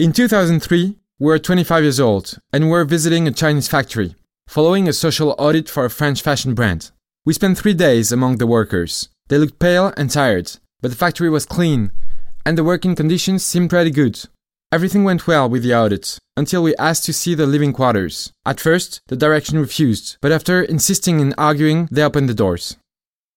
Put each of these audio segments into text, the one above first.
In 2003, we were 25 years old and we were visiting a Chinese factory, following a social audit for a French fashion brand. We spent three days among the workers. They looked pale and tired, but the factory was clean, and the working conditions seemed pretty good. Everything went well with the audit until we asked to see the living quarters. At first, the direction refused, but after insisting and arguing, they opened the doors.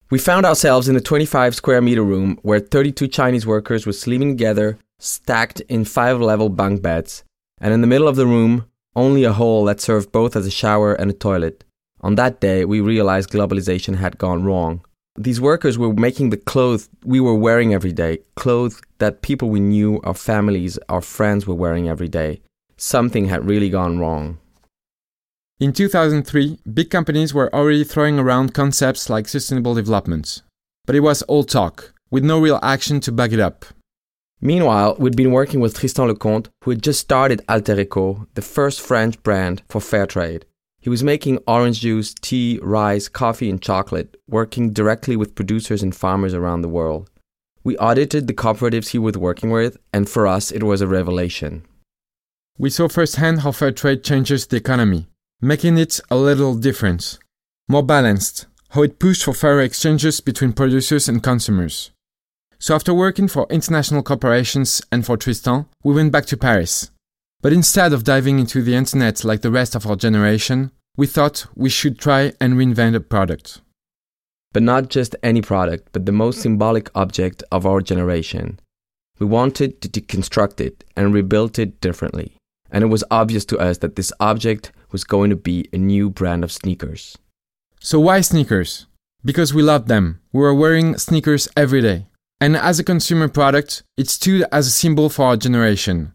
We found ourselves in a 25 square meter room where 32 Chinese workers were sleeping together, stacked in five level bunk beds, and in the middle of the room, only a hole that served both as a shower and a toilet. On that day, we realized globalization had gone wrong. These workers were making the clothes we were wearing every day, clothes that people we knew, our families, our friends were wearing every day. Something had really gone wrong. In 2003, big companies were already throwing around concepts like sustainable development. But it was all talk, with no real action to back it up. Meanwhile, we'd been working with Tristan Lecomte, who had just started Alter Eco, the first French brand for fair trade. He was making orange juice, tea, rice, coffee, and chocolate, working directly with producers and farmers around the world. We audited the cooperatives he was working with, and for us, it was a revelation. We saw firsthand how fair trade changes the economy, making it a little different, more balanced, how it pushed for fairer exchanges between producers and consumers. So after working for international corporations and for Tristan, we went back to Paris. But instead of diving into the internet like the rest of our generation, we thought we should try and reinvent a product. But not just any product, but the most symbolic object of our generation. We wanted to deconstruct it and rebuild it differently. And it was obvious to us that this object was going to be a new brand of sneakers. So why sneakers? Because we loved them. We were wearing sneakers every day. And as a consumer product, it stood as a symbol for our generation.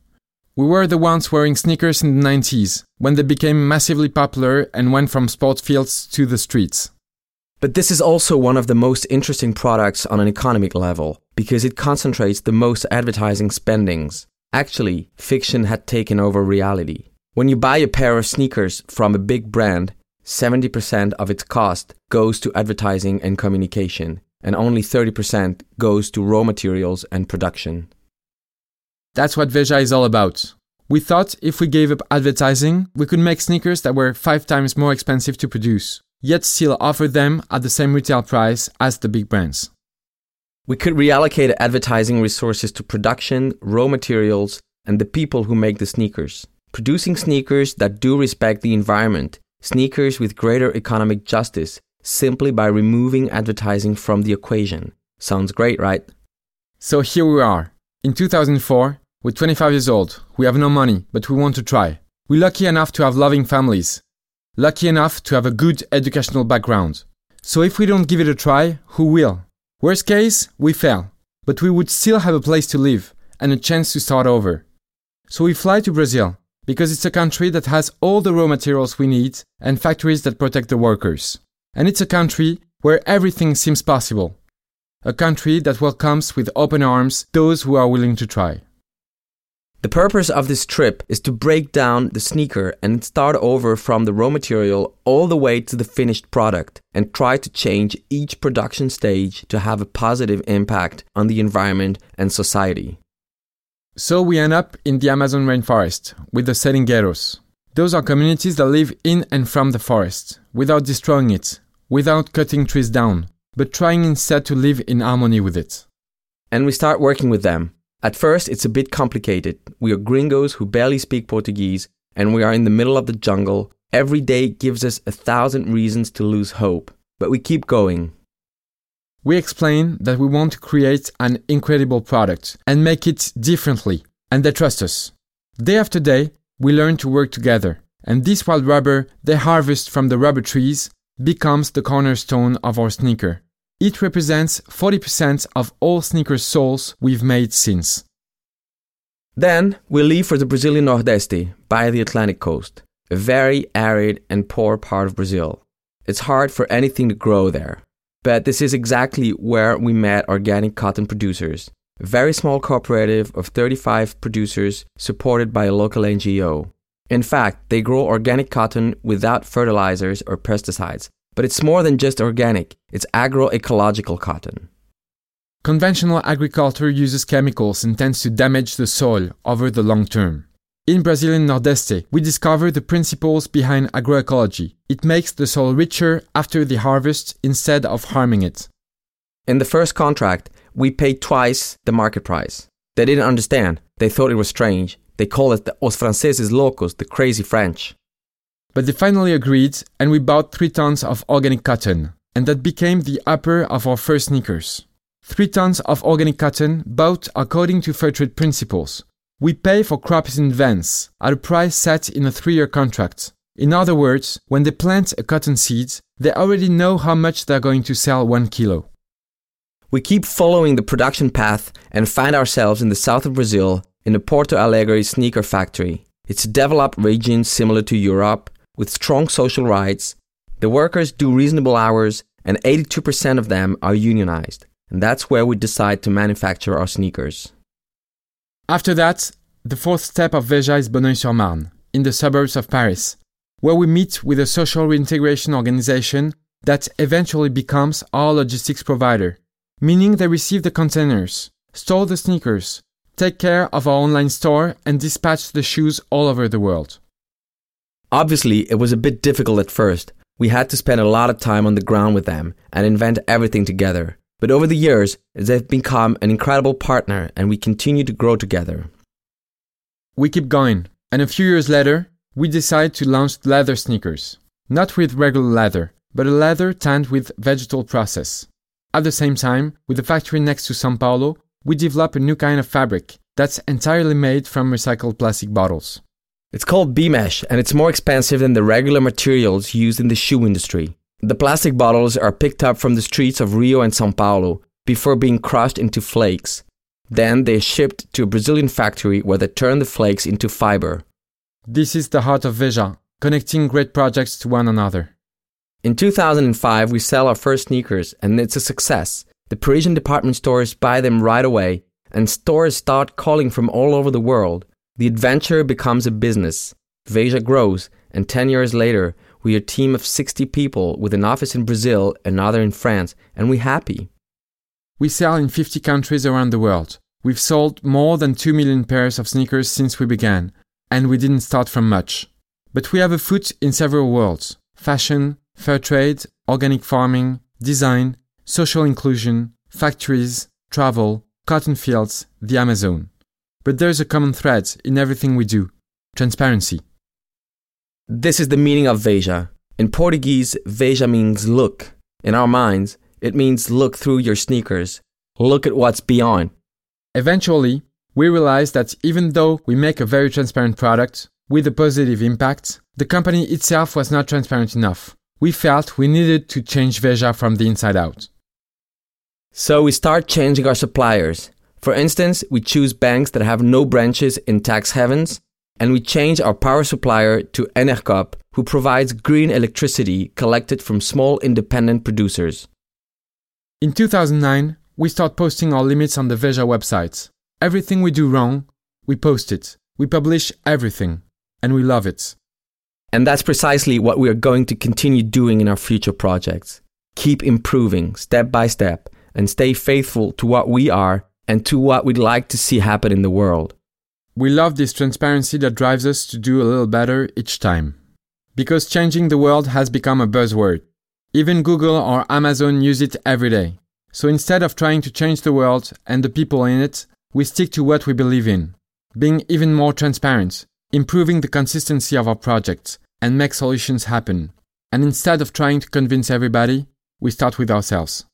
We were the ones wearing sneakers in the 90s, when they became massively popular and went from sports fields to the streets. But this is also one of the most interesting products on an economic level, because it concentrates the most advertising spendings. Actually, fiction had taken over reality. When you buy a pair of sneakers from a big brand, 70% of its cost goes to advertising and communication, and only 30% goes to raw materials and production. That's what Veja is all about. We thought if we gave up advertising, we could make sneakers that were five times more expensive to produce, yet still offer them at the same retail price as the big brands. We could reallocate advertising resources to production, raw materials, and the people who make the sneakers. Producing sneakers that do respect the environment, sneakers with greater economic justice, simply by removing advertising from the equation. Sounds great, right? So here we are. In 2004, we're 25 years old. We have no money, but we want to try. We're lucky enough to have loving families. Lucky enough to have a good educational background. So if we don't give it a try, who will? Worst case, we fail. But we would still have a place to live and a chance to start over. So we fly to Brazil because it's a country that has all the raw materials we need and factories that protect the workers. And it's a country where everything seems possible. A country that welcomes with open arms those who are willing to try. The purpose of this trip is to break down the sneaker and start over from the raw material all the way to the finished product and try to change each production stage to have a positive impact on the environment and society. So we end up in the Amazon rainforest with the Seringueiros. Those are communities that live in and from the forest without destroying it, without cutting trees down, but trying instead to live in harmony with it. And we start working with them. At first, it's a bit complicated. We are gringos who barely speak Portuguese, and we are in the middle of the jungle. Every day gives us a thousand reasons to lose hope, but we keep going. We explain that we want to create an incredible product and make it differently, and they trust us. Day after day, we learn to work together, and this wild rubber they harvest from the rubber trees becomes the cornerstone of our sneaker. It represents 40% of all sneaker soles we've made since. Then we leave for the Brazilian Nordeste by the Atlantic coast, a very arid and poor part of Brazil. It's hard for anything to grow there. But this is exactly where we met organic cotton producers, a very small cooperative of 35 producers supported by a local NGO. In fact, they grow organic cotton without fertilizers or pesticides, but it's more than just organic, it's agroecological cotton. Conventional agriculture uses chemicals and tends to damage the soil over the long term. In Brazilian Nordeste, we discover the principles behind agroecology. It makes the soil richer after the harvest instead of harming it. In the first contract, we paid twice the market price. They didn't understand. They thought it was strange. They call it the Os Franceses Locos, the crazy French. But they finally agreed, and we bought three tons of organic cotton, and that became the upper of our first sneakers. Three tons of organic cotton bought according to fair trade principles, we pay for crops in advance at a price set in a three year contract. In other words, when they plant a cotton seed, they already know how much they're going to sell one kilo. We keep following the production path and find ourselves in the south of Brazil in the Porto Alegre sneaker factory. It's a developed region similar to Europe with strong social rights. The workers do reasonable hours and 82% of them are unionized. And that's where we decide to manufacture our sneakers. After that, the fourth step of Veja is Bonneuil-sur-Marne, in the suburbs of Paris, where we meet with a social reintegration organization that eventually becomes our logistics provider, meaning they receive the containers, store the sneakers, take care of our online store, and dispatch the shoes all over the world. Obviously, it was a bit difficult at first. We had to spend a lot of time on the ground with them and invent everything together. But over the years, they've become an incredible partner and we continue to grow together. We keep going, and a few years later, we decide to launch leather sneakers. Not with regular leather, but a leather tanned with vegetal process. At the same time, with the factory next to Sao Paulo, we develop a new kind of fabric that's entirely made from recycled plastic bottles. It's called B-mesh and it's more expensive than the regular materials used in the shoe industry. The plastic bottles are picked up from the streets of Rio and Sao Paulo before being crushed into flakes. Then they are shipped to a Brazilian factory where they turn the flakes into fiber. This is the heart of Veja, connecting great projects to one another. In 2005, we sell our first sneakers and it's a success. The Parisian department stores buy them right away and stores start calling from all over the world. The adventure becomes a business. Veja grows and 10 years later, we are a team of 60 people with an office in Brazil, another in France, and we're happy. We sell in 50 countries around the world. We've sold more than 2 million pairs of sneakers since we began, and we didn't start from much. But we have a foot in several worlds fashion, fair trade, organic farming, design, social inclusion, factories, travel, cotton fields, the Amazon. But there's a common thread in everything we do transparency. This is the meaning of Veja. In Portuguese, Veja means look. In our minds, it means look through your sneakers. Look at what's beyond. Eventually, we realized that even though we make a very transparent product with a positive impact, the company itself was not transparent enough. We felt we needed to change Veja from the inside out. So we start changing our suppliers. For instance, we choose banks that have no branches in tax havens and we change our power supplier to Enercoop, who provides green electricity collected from small independent producers. In 2009, we start posting our limits on the Veja website. Everything we do wrong, we post it. We publish everything, and we love it. And that's precisely what we are going to continue doing in our future projects. Keep improving step by step and stay faithful to what we are and to what we'd like to see happen in the world. We love this transparency that drives us to do a little better each time. Because changing the world has become a buzzword. Even Google or Amazon use it every day. So instead of trying to change the world and the people in it, we stick to what we believe in, being even more transparent, improving the consistency of our projects, and make solutions happen. And instead of trying to convince everybody, we start with ourselves.